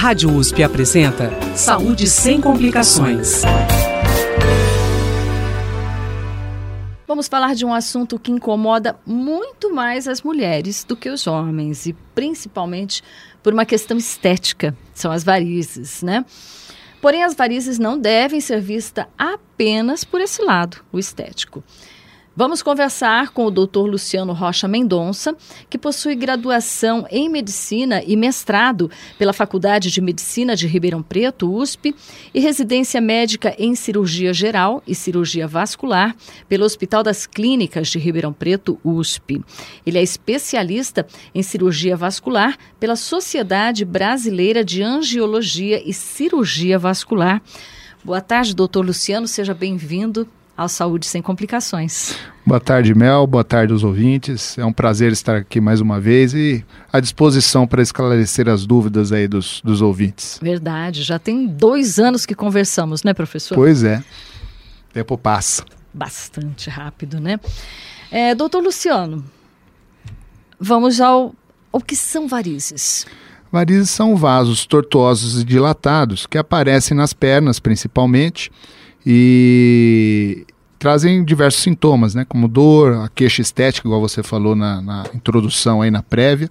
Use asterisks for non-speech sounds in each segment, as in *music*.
Rádio USP apresenta Saúde sem complicações. Vamos falar de um assunto que incomoda muito mais as mulheres do que os homens, e principalmente por uma questão estética, são as varizes, né? Porém, as varizes não devem ser vistas apenas por esse lado, o estético. Vamos conversar com o Dr. Luciano Rocha Mendonça, que possui graduação em medicina e mestrado pela Faculdade de Medicina de Ribeirão Preto, USP, e residência médica em cirurgia geral e cirurgia vascular pelo Hospital das Clínicas de Ribeirão Preto, USP. Ele é especialista em cirurgia vascular pela Sociedade Brasileira de Angiologia e Cirurgia Vascular. Boa tarde, doutor Luciano, seja bem-vindo ao Saúde Sem Complicações. Boa tarde, Mel. Boa tarde aos ouvintes. É um prazer estar aqui mais uma vez e à disposição para esclarecer as dúvidas aí dos, dos ouvintes. Verdade. Já tem dois anos que conversamos, né, professor? Pois é. O tempo passa. Bastante rápido, né? É, doutor Luciano, vamos ao, ao que são varizes. Varizes são vasos tortuosos e dilatados que aparecem nas pernas, principalmente, e trazem diversos sintomas, né, como dor, a queixa estética, igual você falou na, na introdução aí na prévia,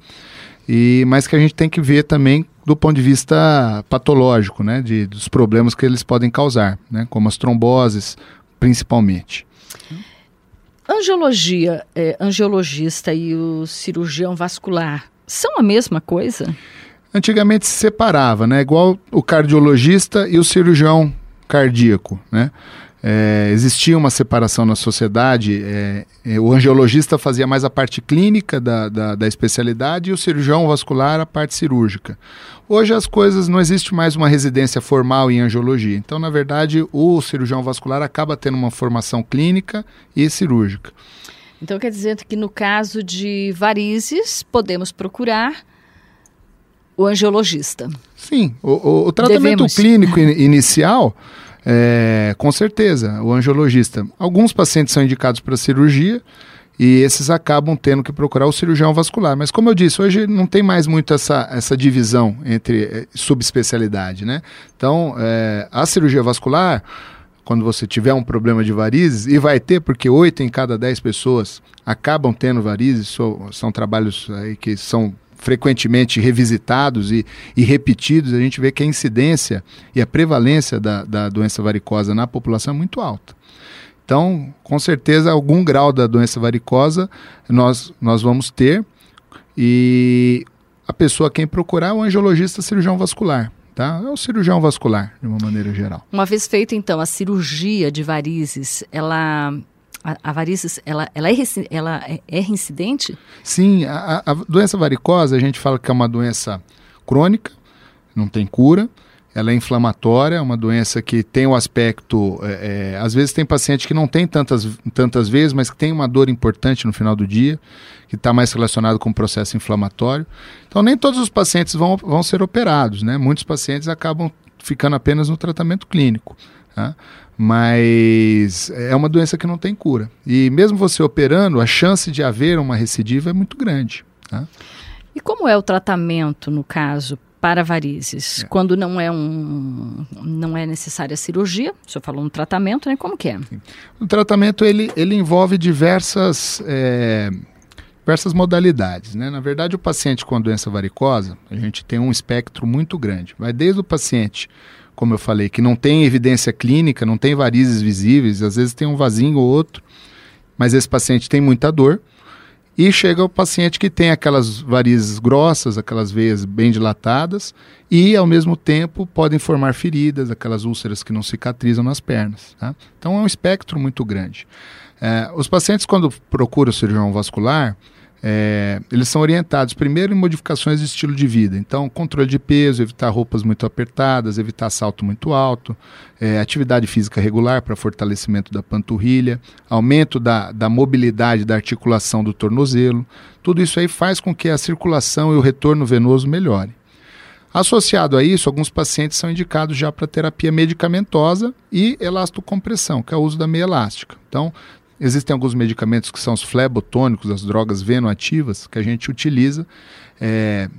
e mas que a gente tem que ver também do ponto de vista patológico, né, de, dos problemas que eles podem causar, né, como as tromboses, principalmente. Angiologia, é, angiologista e o cirurgião vascular são a mesma coisa? Antigamente se separava, né? Igual o cardiologista e o cirurgião cardíaco, né? É, existia uma separação na sociedade. É, é, o angiologista fazia mais a parte clínica da, da, da, especialidade e o cirurgião vascular a parte cirúrgica. Hoje as coisas não existe mais uma residência formal em angiologia. Então, na verdade, o cirurgião vascular acaba tendo uma formação clínica e cirúrgica. Então quer dizer que no caso de varizes podemos procurar o angiologista. Sim, o, o, tratamento Devemos. clínico in, *laughs* inicial é, com certeza, o angiologista. Alguns pacientes são indicados para cirurgia e esses acabam tendo que procurar o cirurgião vascular. Mas como eu disse, hoje não tem mais muito essa, essa divisão entre é, subespecialidade, né? Então, é, a cirurgia vascular, quando você tiver um problema de varizes, e vai ter, porque 8 em cada 10 pessoas acabam tendo varizes, são, são trabalhos aí que são frequentemente revisitados e, e, repetidos, a gente vê que a incidência e a prevalência da, da doença varicosa na população é muito alta. Então, com certeza, algum grau da doença varicosa nós, nós vamos ter e a pessoa quem procurar é o angiologista cirurgião vascular. Tá? É o cirurgião vascular, de uma maneira geral. Uma vez feita, então, a cirurgia de varizes, ela a, a ela, ela, é, ela é, é reincidente? Sim, a, a doença varicosa, a gente fala que é uma doença crônica, não tem cura, ela é inflamatória, é uma doença que tem o aspecto. É, é, às vezes tem paciente que não tem tantas, tantas vezes, mas que tem uma dor importante no final do dia, que está mais relacionado com o processo inflamatório. Então, nem todos os pacientes vão, vão ser operados, né? Muitos pacientes acabam ficando apenas no tratamento clínico. Tá? Mas é uma doença que não tem cura. E mesmo você operando, a chance de haver uma recidiva é muito grande. Tá? E como é o tratamento, no caso, para varizes? É. Quando não é, um, não é necessária cirurgia, o senhor falou um tratamento, né? Como que é? Sim. O tratamento, ele, ele envolve diversas... É, diversas modalidades. Né? Na verdade, o paciente com a doença varicosa, a gente tem um espectro muito grande. Vai desde o paciente como eu falei, que não tem evidência clínica, não tem varizes visíveis, às vezes tem um vasinho ou outro, mas esse paciente tem muita dor. E chega o paciente que tem aquelas varizes grossas, aquelas veias bem dilatadas, e ao mesmo tempo podem formar feridas, aquelas úlceras que não cicatrizam nas pernas. Tá? Então é um espectro muito grande. É, os pacientes, quando procuram o cirurgião vascular, é, eles são orientados primeiro em modificações de estilo de vida. Então, controle de peso, evitar roupas muito apertadas, evitar salto muito alto, é, atividade física regular para fortalecimento da panturrilha, aumento da, da mobilidade da articulação do tornozelo. Tudo isso aí faz com que a circulação e o retorno venoso melhore. Associado a isso, alguns pacientes são indicados já para terapia medicamentosa e elastocompressão, que é o uso da meia elástica. Então, Existem alguns medicamentos que são os flebotônicos, as drogas venoativas, que a gente utiliza é,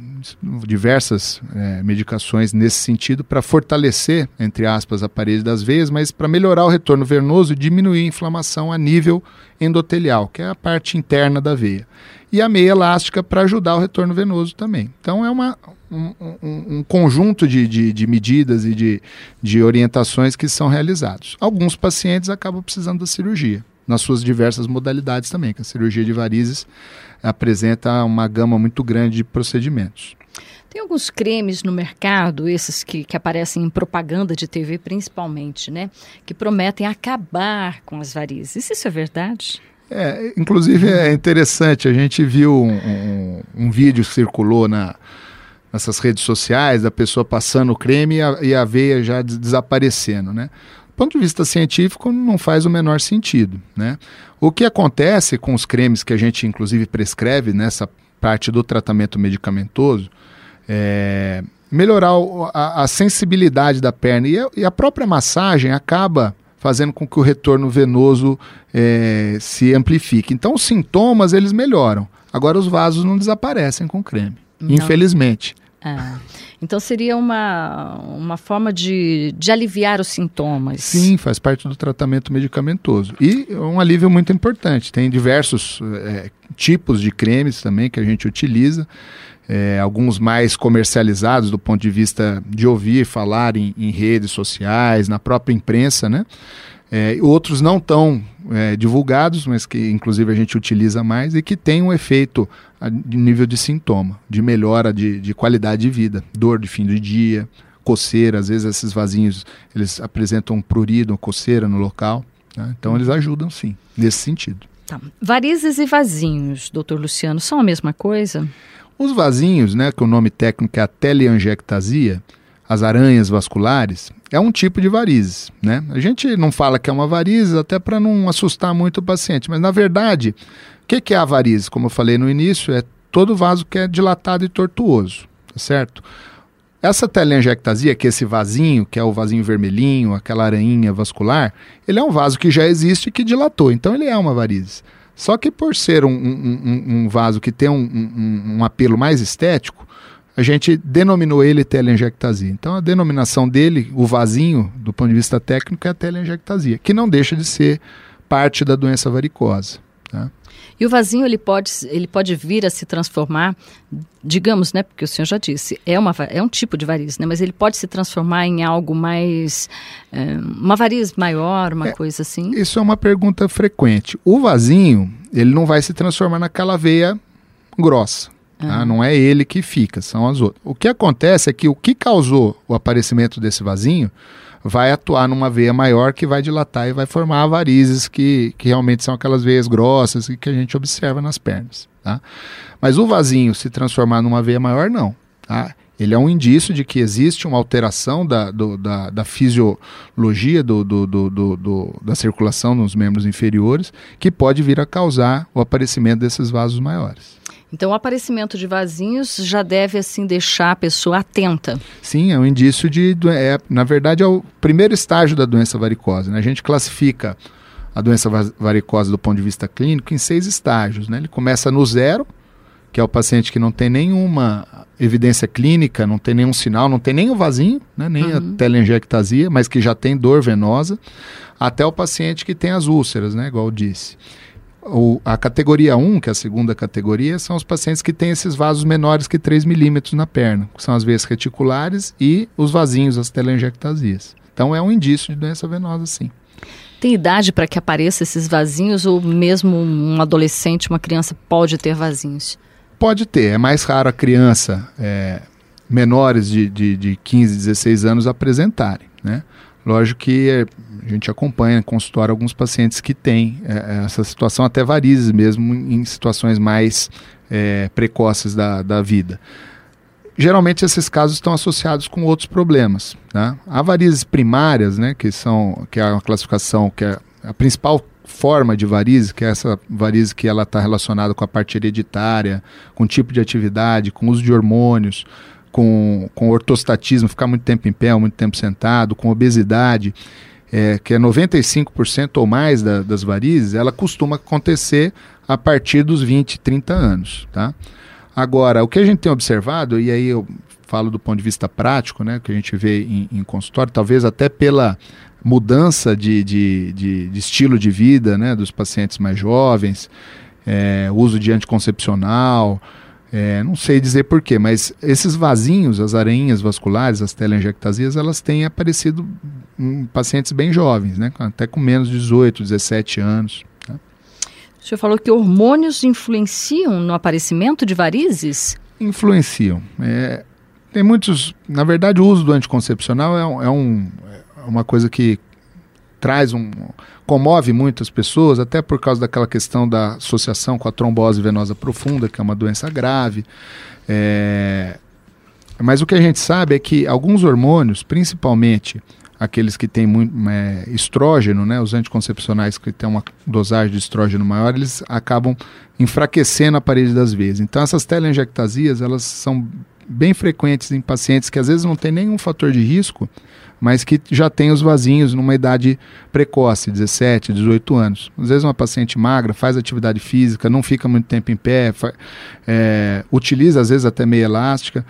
diversas é, medicações nesse sentido para fortalecer, entre aspas, a parede das veias, mas para melhorar o retorno venoso e diminuir a inflamação a nível endotelial, que é a parte interna da veia. E a meia elástica para ajudar o retorno venoso também. Então é uma, um, um, um conjunto de, de, de, medidas e de, de orientações que são realizados. Alguns pacientes acabam precisando da cirurgia, nas suas diversas modalidades também, que a cirurgia de varizes apresenta uma gama muito grande de procedimentos. Tem alguns cremes no mercado, esses que, que aparecem em propaganda de TV principalmente, né? Que prometem acabar com as varizes. Isso é verdade? É, inclusive é interessante, a gente viu um, um, um vídeo que circulou na, nessas redes sociais da pessoa passando o creme e a, e a veia já desaparecendo, né? Do ponto de vista científico, não faz o menor sentido, né? O que acontece com os cremes que a gente inclusive prescreve nessa parte do tratamento medicamentoso é melhorar a, a, sensibilidade da perna e a, e a própria massagem acaba fazendo com que o retorno venoso é, se amplifique. Então os sintomas eles melhoram. Agora os vasos não desaparecem com creme, não. infelizmente. Ah, então seria uma, uma forma de, de aliviar os sintomas. Sim, faz parte do tratamento medicamentoso. E um alívio muito importante. Tem diversos é, tipos de cremes também que a gente utiliza. É, alguns mais comercializados do ponto de vista de ouvir falar em, em redes sociais, na própria imprensa, né? É, outros não tão é, divulgados, mas que inclusive a gente utiliza mais e que tem um efeito de nível de sintoma, de melhora de, de qualidade de vida, dor de fim do dia, coceira, às vezes esses vasinhos eles apresentam um prurido, coceira no local, né? então eles ajudam sim, nesse sentido. Tá. Varizes e vasinhos, doutor Luciano, são a mesma coisa? Os vasinhos, né, que o nome técnico é a teleangiectasia, as aranhas vasculares, é um tipo de varizes, né? A gente não fala que é uma varize até para não assustar muito o paciente, mas na verdade, o que, que é a varize? Como eu falei no início, é todo vaso que é dilatado e tortuoso, tá certo? Essa telangiectasia, que é esse vasinho, que é o vasinho vermelhinho, aquela aranha vascular, ele é um vaso que já existe e que dilatou, então ele é uma varize. Só que por ser um, um, um vaso que tem um, um apelo mais estético, a gente denominou ele telangiectasia. Então a denominação dele, o vasinho, do ponto de vista técnico, é a telangiectasia, que não deixa de ser parte da doença varicosa. Tá? E o vasinho ele pode, ele pode vir a se transformar, digamos, né, porque o senhor já disse, é, uma, é um tipo de variz, né, mas ele pode se transformar em algo mais, é, uma variz maior, uma é, coisa assim? Isso é uma pergunta frequente. O vasinho, ele não vai se transformar naquela veia grossa. Tá? Não é ele que fica, são as outras. O que acontece é que o que causou o aparecimento desse vasinho vai atuar numa veia maior que vai dilatar e vai formar varizes que, que realmente são aquelas veias grossas que, que a gente observa nas pernas. Tá? Mas o vasinho se transformar numa veia maior, não. Tá? Ele é um indício de que existe uma alteração da, do, da, da fisiologia do, do, do, da circulação nos membros inferiores que pode vir a causar o aparecimento desses vasos maiores. Então, o aparecimento de vasinhos já deve, assim, deixar a pessoa atenta. Sim, é um indício de... É, na verdade, é o primeiro estágio da doença varicosa. Né? A gente classifica a doença varicosa do ponto de vista clínico em seis estágios. Né? Ele começa no zero, que é o paciente que não tem nenhuma evidência clínica, não tem nenhum sinal, não tem nem o vasinho, né? nem uhum. a telangiectasia, mas que já tem dor venosa, até o paciente que tem as úlceras, né? igual eu disse. O, a categoria 1, que é a segunda categoria, são os pacientes que têm esses vasos menores que 3 milímetros na perna, que são as veias reticulares e os vasinhos, as telangiectasias. Então é um indício de doença venosa, sim. Tem idade para que apareçam esses vasinhos ou mesmo um adolescente, uma criança pode ter vasinhos? Pode ter, é mais raro a criança é, menores de, de, de 15, 16 anos apresentarem, né? Lógico que a gente acompanha em consultório alguns pacientes que têm é, é, essa situação, até varizes mesmo, em situações mais é, precoces da, da vida. Geralmente esses casos estão associados com outros problemas. Né? Há varizes primárias, né, que, são, que é a classificação, que é a principal forma de varize, que é essa varize que ela está relacionada com a parte hereditária, com tipo de atividade, com uso de hormônios, com, com ortostatismo, ficar muito tempo em pé, muito tempo sentado, com obesidade, é, que é 95% ou mais da, das varizes, ela costuma acontecer a partir dos 20, 30 anos. Tá? Agora, o que a gente tem observado, e aí eu falo do ponto de vista prático, né, que a gente vê em, em consultório, talvez até pela mudança de, de, de, de, estilo de vida né, dos pacientes mais jovens, é, uso de anticoncepcional, é, não sei dizer porquê, mas esses vasinhos, as areinhas vasculares, as telangiectasias, elas têm aparecido pacientes bem jovens, né, até com menos de 18, 17 anos. Né? O senhor falou que hormônios influenciam no aparecimento de varizes? Influenciam. É, tem muitos. Na verdade, o uso do anticoncepcional é, é, um, é uma coisa que traz um. comove muitas pessoas, até por causa daquela questão da associação com a trombose venosa profunda, que é uma doença grave. É, mas o que a gente sabe é que alguns hormônios, principalmente aqueles que têm muito é, estrógeno, né, os anticoncepcionais que têm uma dosagem de estrógeno maior, eles acabam enfraquecendo a parede das veias. Então essas telangiectasias, elas são bem frequentes em pacientes que às vezes não tem nenhum fator de risco, mas que já tem os vasinhos numa idade precoce, 17, 18 anos. Às vezes uma paciente magra faz atividade física, não fica muito tempo em pé, é, utiliza às vezes até meia elástica.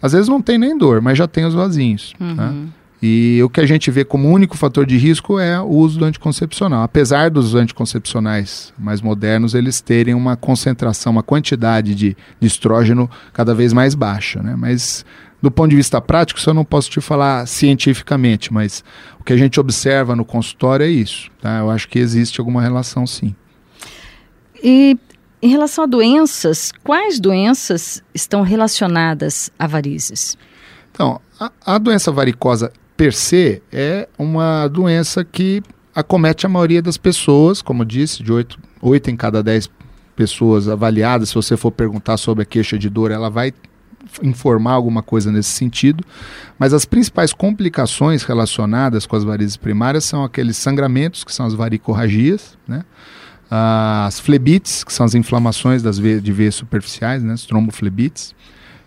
Às vezes não tem nem dor, mas já tem os vasinhos. Uhum. Né? E o que a gente vê como único fator de risco é o uso do anticoncepcional. Apesar dos anticoncepcionais mais modernos, eles terem uma concentração, uma quantidade de, de estrógeno cada vez mais baixa. Né? Mas do ponto de vista prático, isso eu não posso te falar cientificamente, mas o que a gente observa no consultório é isso. Tá? Eu acho que existe alguma relação sim. E em relação a doenças, quais doenças estão relacionadas a varizes? Então, a, a doença varicosa per se, é uma doença que acomete a maioria das pessoas, como disse, de 8, 8 em cada 10 pessoas avaliadas, se você for perguntar sobre a queixa de dor, ela vai informar alguma coisa nesse sentido, mas as principais complicações relacionadas com as varizes primárias são aqueles sangramentos, que são as varicorragias, né? as flebites, que são as inflamações das veias, de veias superficiais, né? as tromboflebites,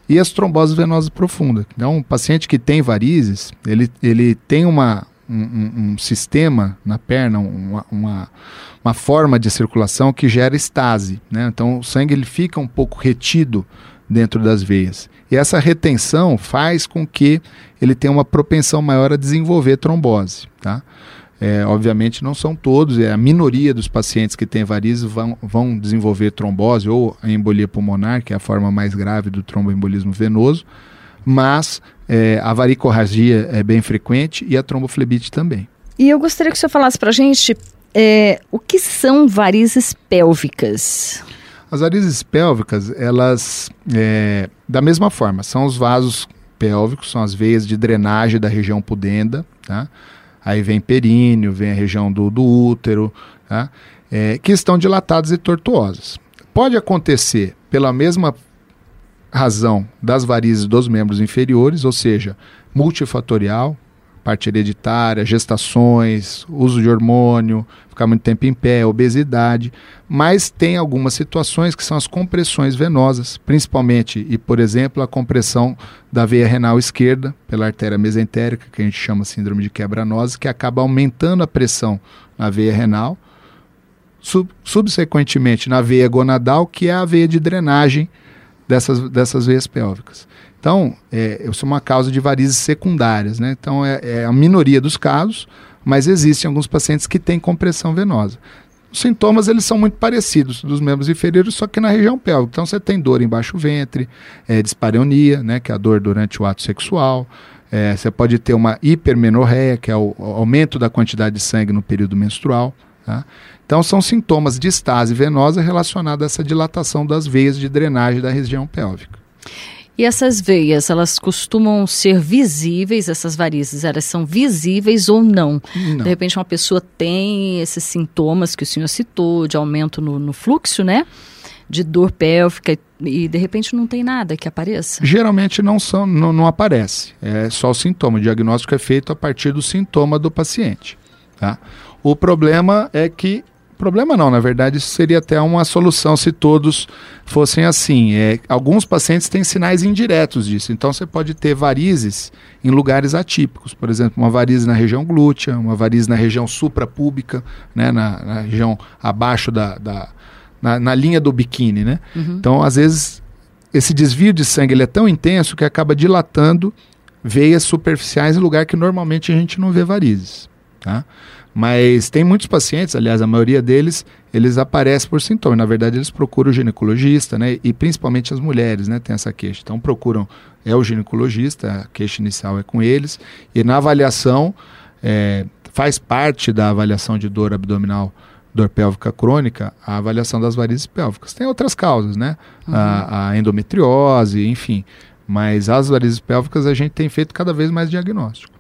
e as tromboses venosas profundas. Então, um paciente que tem varizes, ele, ele tem uma, um, um sistema na perna, uma, uma, uma, forma de circulação que gera estase. Né? Então, o sangue ele fica um pouco retido dentro das veias. E essa retenção faz com que ele tenha uma propensão maior a desenvolver trombose. Tá? É, obviamente não são todos, é a minoria dos pacientes que têm varizes vão, vão desenvolver trombose ou a embolia pulmonar, que é a forma mais grave do tromboembolismo venoso, mas é, a varicorragia é bem frequente e a tromboflebite também. E eu gostaria que o senhor falasse para a gente é, o que são varizes pélvicas. As varizes pélvicas, elas, é, da mesma forma, são os vasos pélvicos, são as veias de drenagem da região pudenda, tá? Aí vem períneo, vem a região do, do útero, tá? é, que estão dilatadas e tortuosas. Pode acontecer pela mesma razão das varizes dos membros inferiores, ou seja, multifatorial, parte hereditária, gestações, uso de hormônio, ficar muito tempo em pé, obesidade, mas tem algumas situações que são as compressões venosas, principalmente, e por exemplo, a compressão da veia renal esquerda pela artéria mesentérica, que a gente chama síndrome de quebranose, que acaba aumentando a pressão na veia renal, sub subsequentemente na veia gonadal, que é a veia de drenagem dessas, dessas veias pélvicas. Então, é, isso é uma causa de varizes secundárias, né? Então, é, é a minoria dos casos, mas existem alguns pacientes que têm compressão venosa. Os sintomas eles são muito parecidos dos membros inferiores, só que na região pélvica. Então você tem dor embaixo do ventre, é, dispareunia, né, que é a dor durante o ato sexual. É, você pode ter uma hipermenorreia, que é o, o, aumento da quantidade de sangue no período menstrual. Tá? Então são sintomas de estase venosa relacionados a essa dilatação das veias de drenagem da região pélvica. E essas veias, elas costumam ser visíveis, essas varizes, elas são visíveis ou não? não? De repente uma pessoa tem esses sintomas que o senhor citou, de aumento no, no fluxo, né? De dor pélvica e de repente não tem nada que apareça? Geralmente não, são, não, não aparece, é só o sintoma. O diagnóstico é feito a partir do sintoma do paciente. Tá? O problema é que Problema não, na verdade, isso seria até uma solução se todos fossem assim. É, alguns pacientes têm sinais indiretos disso, então você pode ter varizes em lugares atípicos, por exemplo, uma varize na região glútea, uma varize na região suprapúbica, né, na, na região abaixo da, da na, na, linha do biquíni, né? Uhum. Então, às vezes esse desvio de sangue ele é tão intenso que acaba dilatando veias superficiais em lugar que normalmente a gente não vê varizes. Tá? Mas tem muitos pacientes, aliás, a maioria deles, eles aparecem por sintomas. Na verdade, eles procuram o ginecologista, né? E principalmente as mulheres, né? Tem essa queixa. Então procuram, é o ginecologista, a queixa inicial é com eles. E na avaliação, é, faz parte da avaliação de dor abdominal dor pélvica crônica, a avaliação das varizes pélvicas. Tem outras causas, né? Uhum. A, a, endometriose, enfim. Mas as varizes pélvicas a gente tem feito cada vez mais diagnóstico.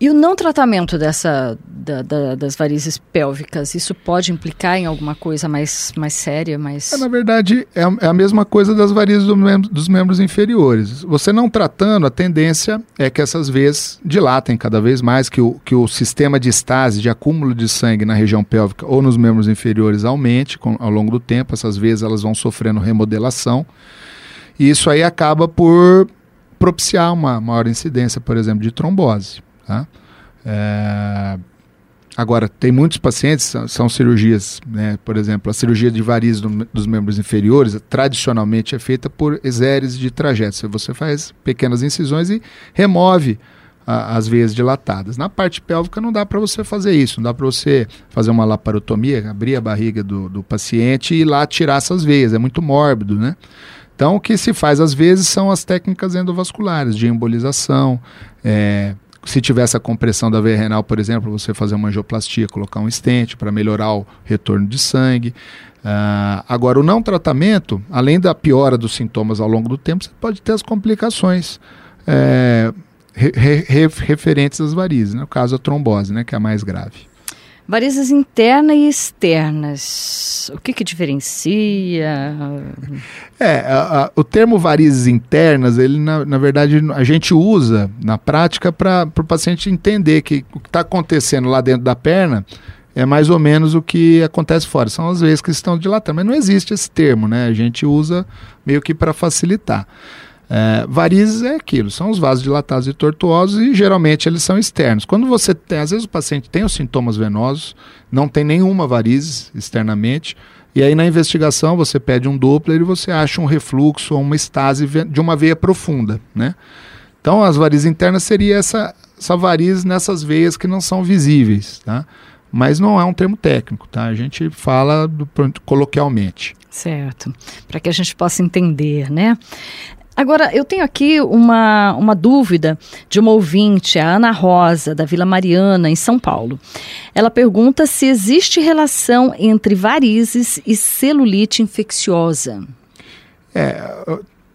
E o não tratamento dessa, da, da, das varizes pélvicas, isso pode implicar em alguma coisa mais, mais séria? Mais... É, na verdade, é a, é a mesma coisa das varizes do mem dos membros inferiores. Você não tratando, a tendência é que essas veias dilatem cada vez mais, que o, que o sistema de estase, de acúmulo de sangue na região pélvica ou nos membros inferiores aumente com, ao longo do tempo. Essas veias elas vão sofrendo remodelação. E isso aí acaba por propiciar uma maior incidência, por exemplo, de trombose. Tá? É... Agora, tem muitos pacientes, são, são cirurgias, né? por exemplo, a cirurgia de varizes do, dos membros inferiores, tradicionalmente é feita por exéres de trajeto. Você faz pequenas incisões e remove a, as veias dilatadas. Na parte pélvica não dá para você fazer isso, não dá para você fazer uma laparotomia, abrir a barriga do, do paciente e ir lá tirar essas veias, é muito mórbido, né? Então, o que se faz às vezes são as técnicas endovasculares, de embolização, é, se tiver essa compressão da veia renal, por exemplo, você fazer uma angioplastia, colocar um estente para melhorar o retorno de sangue. Uh, agora, o não tratamento, além da piora dos sintomas ao longo do tempo, você pode ter as complicações é, re, re, referentes às varizes, no né? caso a trombose, né, que é a mais grave. Varizes internas e externas. O que, que diferencia? É, a, a, o termo varizes internas, ele na, na verdade a gente usa na prática para o paciente entender que o que está acontecendo lá dentro da perna é mais ou menos o que acontece fora. São as vezes que estão dilatando, mas não existe esse termo, né? A gente usa meio que para facilitar. É, varizes é aquilo, são os vasos dilatados e tortuosos e geralmente eles são externos. Quando você tem, às vezes o paciente tem os sintomas venosos, não tem nenhuma varizes externamente, e aí na investigação você pede um Doppler e você acha um refluxo ou uma estase de uma veia profunda, né? Então as varizes internas seria essa, essa variz nessas veias que não são visíveis, tá? Mas não é um termo técnico, tá? A gente fala do, coloquialmente. Certo, para que a gente possa entender, né? Agora, eu tenho aqui uma, uma dúvida de uma ouvinte, a Ana Rosa, da Vila Mariana, em São Paulo. Ela pergunta se existe relação entre varizes e celulite infecciosa. É,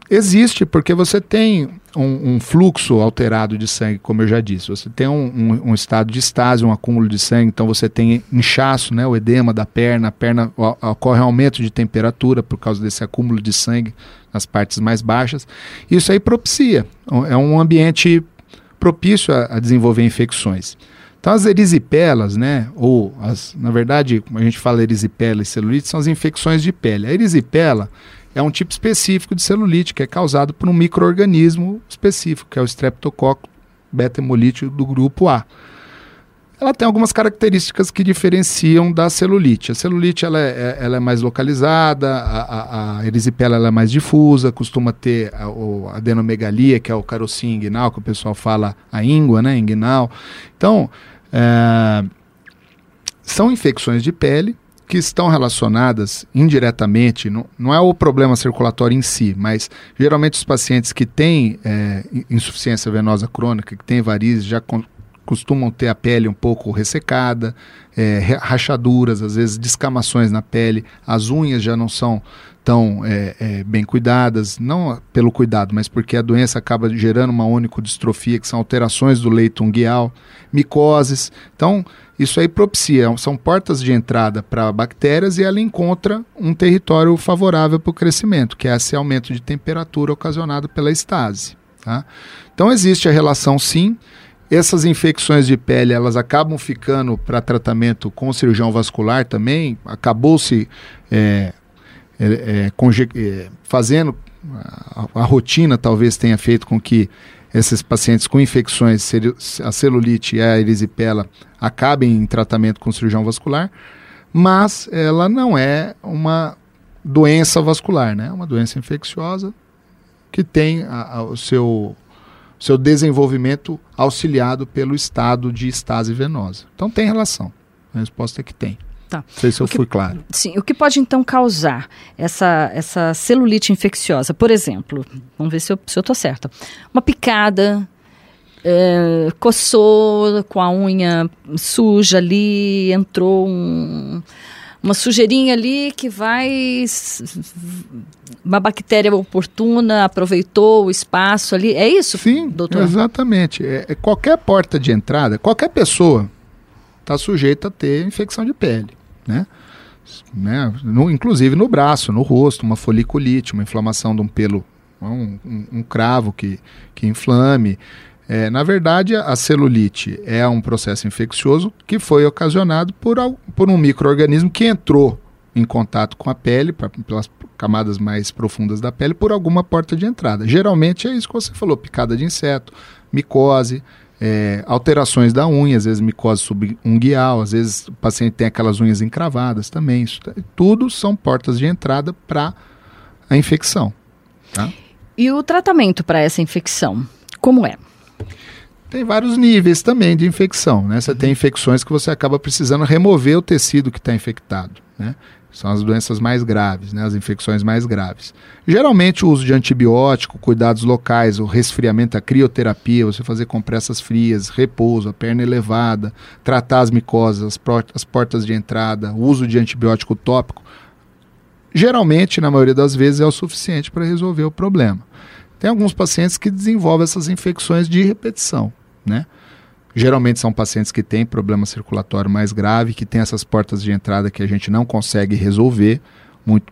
existe, porque você tem um, um, fluxo alterado de sangue, como eu já disse. Você tem um, um, um, estado de estase, um acúmulo de sangue, então você tem inchaço, né, o edema da perna, a perna ocorre um aumento de temperatura por causa desse acúmulo de sangue nas partes mais baixas. Isso aí propicia, é um ambiente propício a, a desenvolver infecções. Então as erisipelas, né, ou as, na verdade, a gente fala erisipela e celulite, são as infecções de pele. A erisipela é um tipo específico de celulite que é causado por um microorganismo específico, que é o Streptococcus beta-hemolítico do grupo A ela tem algumas características que diferenciam da celulite. A celulite ela é, ela é mais localizada, a, a, a erisipela ela é mais difusa, costuma ter a, a adenomegalia, que é o carocinho inguinal, que o pessoal fala a íngua, né, inguinal. Então, é, são infecções de pele que estão relacionadas indiretamente, não, não é o problema circulatório em si, mas geralmente os pacientes que têm é, insuficiência venosa crônica, que têm varizes, já costumam ter a pele um pouco ressecada, é, rachaduras, às vezes descamações na pele, as unhas já não são tão é, é, bem cuidadas, não pelo cuidado, mas porque a doença acaba gerando uma onico-distrofia, que são alterações do leito unguial, micoses. Então, isso aí propicia, são portas de entrada para bactérias e ela encontra um território favorável para o crescimento, que é esse aumento de temperatura ocasionado pela estase. Tá? Então, existe a relação sim essas infecções de pele, elas acabam ficando para tratamento com cirurgião vascular também. Acabou-se é, é, é, é, fazendo, a, a, rotina talvez tenha feito com que esses pacientes com infecções, a celulite e a erisipela, acabem em tratamento com cirurgião vascular, mas ela não é uma doença vascular, né? Uma doença infecciosa que tem a, a, o seu, seu desenvolvimento auxiliado pelo estado de estase venosa. Então tem relação. A resposta é que tem. Tá. Não sei se eu que- fui claro. Sim, o que pode então causar essa, essa celulite infecciosa? Por exemplo, vamos ver se eu estou certa. Uma picada, é, coçou com a unha suja ali, entrou um- uma sujeirinha ali que vai. Uma bactéria oportuna aproveitou o espaço ali. É isso, Sim, doutor? exatamente. É, é qualquer porta de entrada, qualquer pessoa está sujeita a ter infecção de pele, né? né? No- inclusive no braço, no rosto, uma foliculite, uma inflamação de um pelo, um, um- um cravo que, que inflame. É, na verdade, a celulite é um processo infeccioso que foi ocasionado por, por um microorganismo que entrou em contato com a pele, pra- pelas camadas mais profundas da pele, por alguma porta de entrada. Geralmente é isso que você falou: picada de inseto, micose, é, alterações da unha, às vezes micose subunguial, às vezes o paciente tem aquelas unhas encravadas também. Isso, tudo são portas de entrada para a infecção. Tá? E o tratamento para essa infecção? Como é? Tem vários níveis também de infecção. Né? Você tem infecções que você acaba precisando remover o tecido que está infectado. Né? São as doenças mais graves, né? as infecções mais graves. Geralmente o uso de antibiótico, cuidados locais, o resfriamento, a crioterapia, você fazer compressas frias, repouso, a perna elevada, tratar as micosas, as, portas de entrada, uso de antibiótico tópico, geralmente, na maioria das vezes, é o suficiente para resolver o problema. Tem alguns pacientes que desenvolvem essas infecções de repetição, né? Geralmente são pacientes que têm problema circulatório mais grave, que têm essas portas de entrada que a gente não consegue resolver,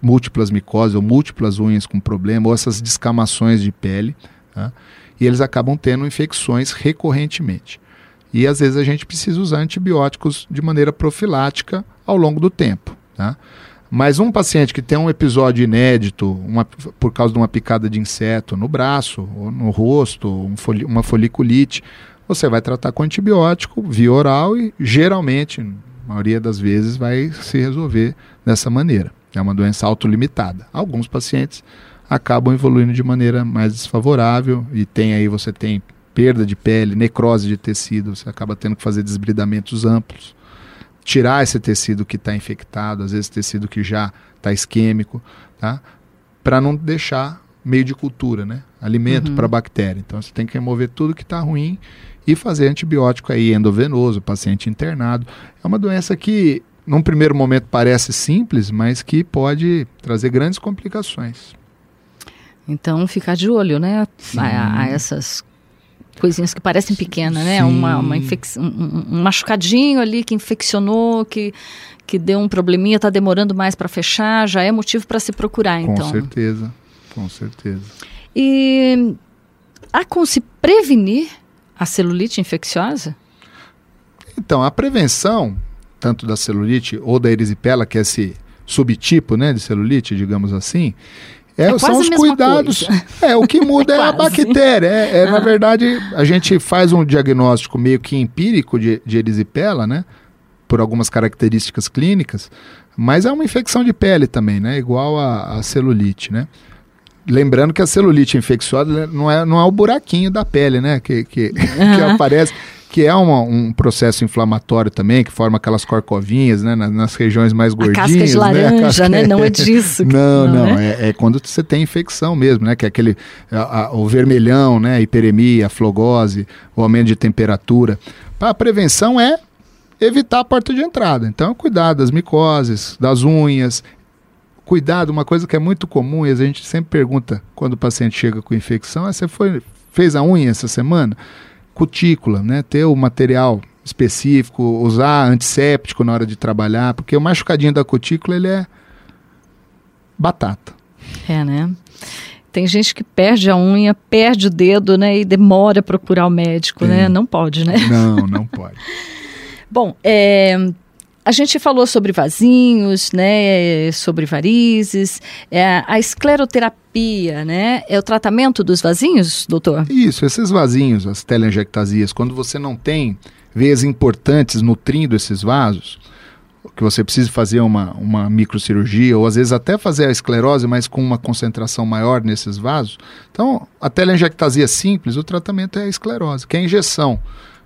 múltiplas micoses ou múltiplas unhas com problema, ou essas descamações de pele, tá? e eles acabam tendo infecções recorrentemente. E às vezes a gente precisa usar antibióticos de maneira profilática ao longo do tempo. Tá? Mas um paciente que tem um episódio inédito, uma- por causa de uma picada de inseto no braço, ou no rosto, um foli- uma foliculite, você vai tratar com antibiótico via oral e geralmente, na maioria das vezes, vai se resolver dessa maneira. É uma doença autolimitada. Alguns pacientes acabam evoluindo de maneira mais desfavorável e tem aí você tem perda de pele, necrose de tecido, você acaba tendo que fazer desbridamentos amplos tirar esse tecido que está infectado, às vezes tecido que já está isquêmico, tá? Para não deixar meio de cultura, né? Alimento Uhum. para bactéria. Então você tem que remover tudo que está ruim e fazer antibiótico aí endovenoso, paciente internado. É uma doença que num primeiro momento parece simples, mas que pode trazer grandes complicações. Então, ficar de olho, né? A, a essas coisinhas que parecem pequenas, né? Uma, uma Sim. infec- um, um- machucadinho ali que infeccionou, que, que deu um probleminha, está demorando mais para fechar, já é motivo para se procurar, Com então. certeza, com certeza. E há como se prevenir a celulite infecciosa? Então, a prevenção, tanto da celulite ou da erisipela, que é esse subtipo né, de celulite, digamos assim, é, É são a os cuidados. coisa. *laughs* É, o que muda é, a Quase. bactéria. É, é, Na Ah. verdade, a gente faz um diagnóstico meio que empírico de, de erisipela, né? Por algumas características clínicas, mas é uma infecção de pele também, né? Igual a, a celulite, né? Lembrando que a celulite infecciosa né, não é, não é o buraquinho da pele, né? Que, que, *laughs* que aparece, que é uma- um processo inflamatório também, que forma aquelas corcovinhas, né? na- Nas, regiões mais A gordinhas. casca de né? A laranja, casca- né? Não é disso. *laughs* que- Não, não, né? é, é quando você tem infecção mesmo, né? Que é aquele a- a- o vermelhão, né? A hiperemia, a flogose, o aumento de temperatura. A prevenção é evitar a porta de entrada. Então, cuidar das micoses, das unhas. Cuidado, uma coisa que é muito comum e a gente sempre pergunta quando o paciente chega com infecção, é você foi fez a unha essa semana? Cutícula, né? Ter o material específico, usar antisséptico na hora de trabalhar, porque o machucadinho da cutícula ele é batata. É, né? Tem gente que perde a unha, perde o dedo, né? E demora a procurar o médico, né? Não pode, né? Não, *laughs* não pode. Bom, é, a gente falou sobre vasinhos, né? Sobre varizes. É, a escleroterapia, né? É o tratamento dos vasinhos, doutor? Isso, esses vasinhos, as telangiectasias, quando você não tem veias importantes nutrindo esses vasos, que você precise fazer uma, uma microcirurgia, ou às vezes até fazer a esclerose, mas com uma concentração maior nesses vasos. Então, a telangiectasia simples, o tratamento é a esclerose, que é a injeção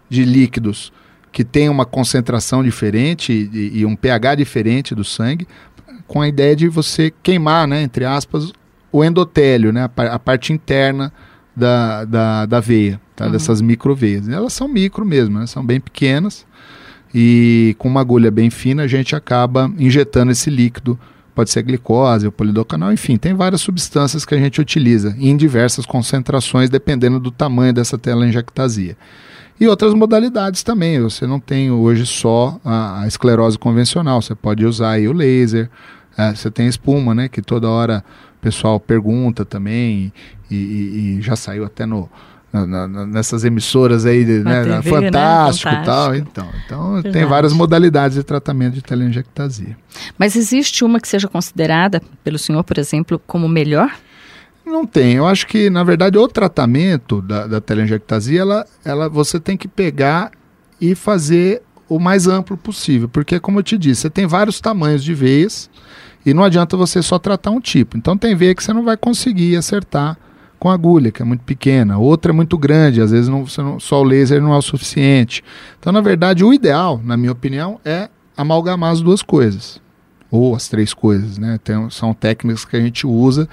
de líquidos que tem uma concentração diferente e, e um pH diferente do sangue, com a ideia de você queimar, né, entre aspas, o endotélio, né, a, parte interna da, da, da veia, tá, uhum. dessas microveias. Elas são micro mesmo, né, são bem pequenas, e com uma agulha bem fina a gente acaba injetando esse líquido. Pode ser glicose, ou polidocanal, enfim, tem várias substâncias que a gente utiliza em diversas concentrações, dependendo do tamanho dessa telangiectasia. E outras modalidades também. Você não tem hoje só a, a esclerose convencional, você pode usar aí o laser, é, você tem espuma, né? Que toda hora o pessoal pergunta também, e, e, e já saiu até no, na, na, nessas emissoras aí, né, TV, Fantástico né? e tal. Então, então tem várias modalidades de tratamento de telangiectasia. Mas existe uma que seja considerada pelo senhor, por exemplo, como melhor? Não tem. Eu acho que, na verdade, o tratamento da, da telangiectasia, ela, ela, você tem que pegar e fazer o mais amplo possível. Porque, como eu te disse, você tem vários tamanhos de veias e não adianta você só tratar um tipo. Então, tem veia que você não vai conseguir acertar com agulha, que é muito pequena, outra é muito grande, às vezes não, não, só o laser não é o suficiente. Então, na verdade, o ideal, na minha opinião, é amalgamar as duas coisas, ou as três coisas, né? Tem, são técnicas que a gente usa,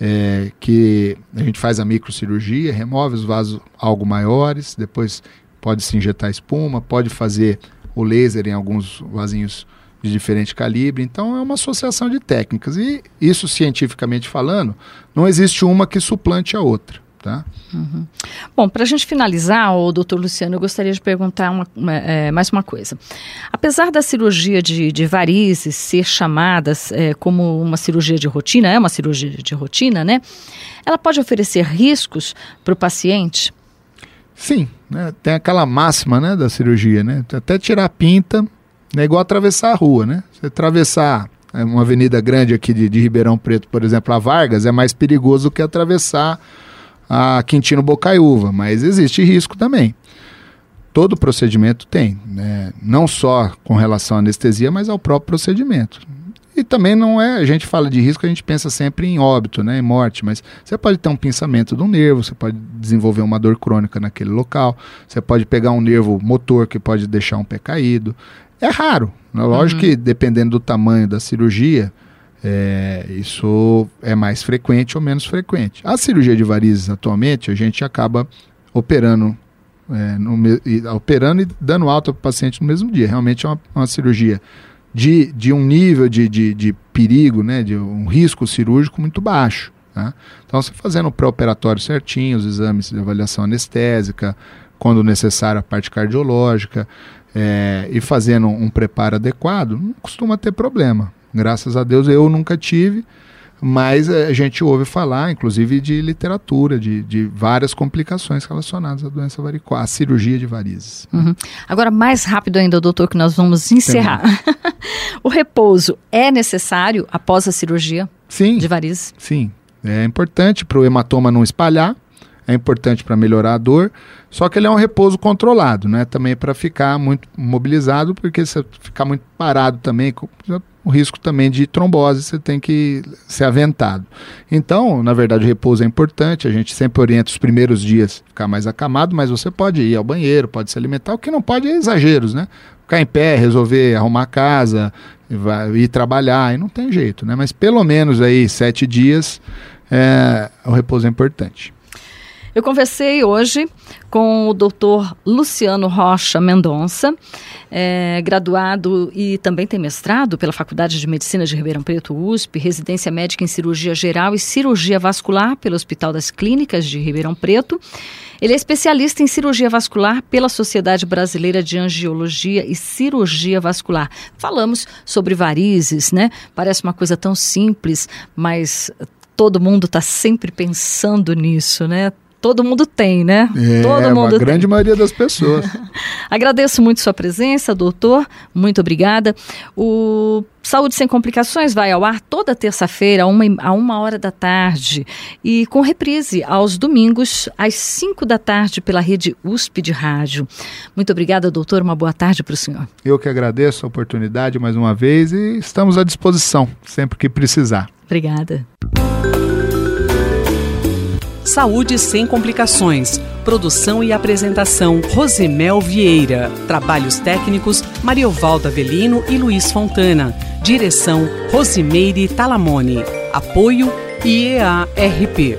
é, que a gente faz a microcirurgia, remove os vasos algo maiores, depois pode se injetar espuma, pode fazer o laser em alguns vasinhos de diferente calibre. Então é uma associação de técnicas. E isso, cientificamente falando, não existe uma que suplante a outra. Tá? Uhum. Bom, para a gente finalizar, o doutor Luciano, eu gostaria de perguntar uma, uma, é, mais uma coisa. Apesar da cirurgia de, de varizes ser chamada é, como uma cirurgia de rotina, é uma cirurgia de rotina, né? Ela pode oferecer riscos para o paciente? Sim, né? tem aquela máxima né, da cirurgia, né? Até tirar a pinta, é igual atravessar a rua, né? Você atravessar é, uma avenida grande aqui de, de Ribeirão Preto, por exemplo, a Vargas, é mais perigoso que atravessar a Quintino Bocaiúva, mas existe risco também. Todo procedimento tem, né? não só com relação à anestesia, mas ao próprio procedimento. E também não é, a gente fala de risco, a gente pensa sempre em óbito, né, em morte, mas você pode ter um pensamento do nervo, você pode desenvolver uma dor crônica naquele local, você pode pegar um nervo motor que pode deixar um pé caído. É raro. Né? Lógico uhum. que dependendo do tamanho da cirurgia, é, isso é mais frequente ou menos frequente. A cirurgia de varizes atualmente, a gente acaba operando, é, no, e, operando e dando alta para o paciente no mesmo dia. Realmente é uma, uma cirurgia de, de um nível de, de, de, perigo, né, de um risco cirúrgico muito baixo. Tá? Então, você fazendo o pré-operatório certinho, os exames de avaliação anestésica, quando necessário a parte cardiológica, é, e fazendo um preparo adequado, não costuma ter problema. Graças a Deus eu nunca tive, mas a gente ouve falar, inclusive, de literatura, de, de várias complicações relacionadas à doença varicose, à cirurgia de varizes. Uhum. Agora, mais rápido ainda, doutor, que nós vamos encerrar. *laughs* o repouso é necessário após a cirurgia sim, de varizes? Sim, é importante para o hematoma não espalhar, é importante para melhorar a dor, só que ele é um repouso controlado, né? Também para ficar muito mobilizado, porque se ficar muito parado também, o risco também de trombose, você tem que ser aventado. Então, na verdade, o repouso é importante, a gente sempre orienta os primeiros dias ficar mais acamado, mas você pode ir ao banheiro, pode se alimentar, o que não pode é exageros, né? Ficar em pé, resolver arrumar casa, ir trabalhar, e não tem jeito, né? Mas pelo menos aí sete dias, é, o repouso é importante. Eu conversei hoje com o doutor Luciano Rocha Mendonça, é, graduado e também tem mestrado pela Faculdade de Medicina de Ribeirão Preto, USP, residência médica em cirurgia geral e cirurgia vascular pelo Hospital das Clínicas de Ribeirão Preto. Ele é especialista em cirurgia vascular pela Sociedade Brasileira de Angiologia e Cirurgia Vascular. Falamos sobre varizes, né? Parece uma coisa tão simples, mas todo mundo está sempre pensando nisso, né? Todo mundo tem, né? É, todo mundo a grande maioria das pessoas. *laughs* Agradeço muito sua presença, doutor. Muito obrigada. O Saúde Sem Complicações vai ao ar toda terça-feira, a uma, a uma hora da tarde, e com reprise aos domingos, às cinco da tarde, pela rede USP de rádio. Muito obrigada, doutor. Uma boa tarde para o senhor. Eu que agradeço a oportunidade mais uma vez e estamos à disposição sempre que precisar. Obrigada. Saúde sem complicações. Produção e apresentação Rosemel Vieira. Trabalhos técnicos Mariovaldo Avelino e Luiz Fontana. Direção Rosimeire Talamone. Apoio IEARP.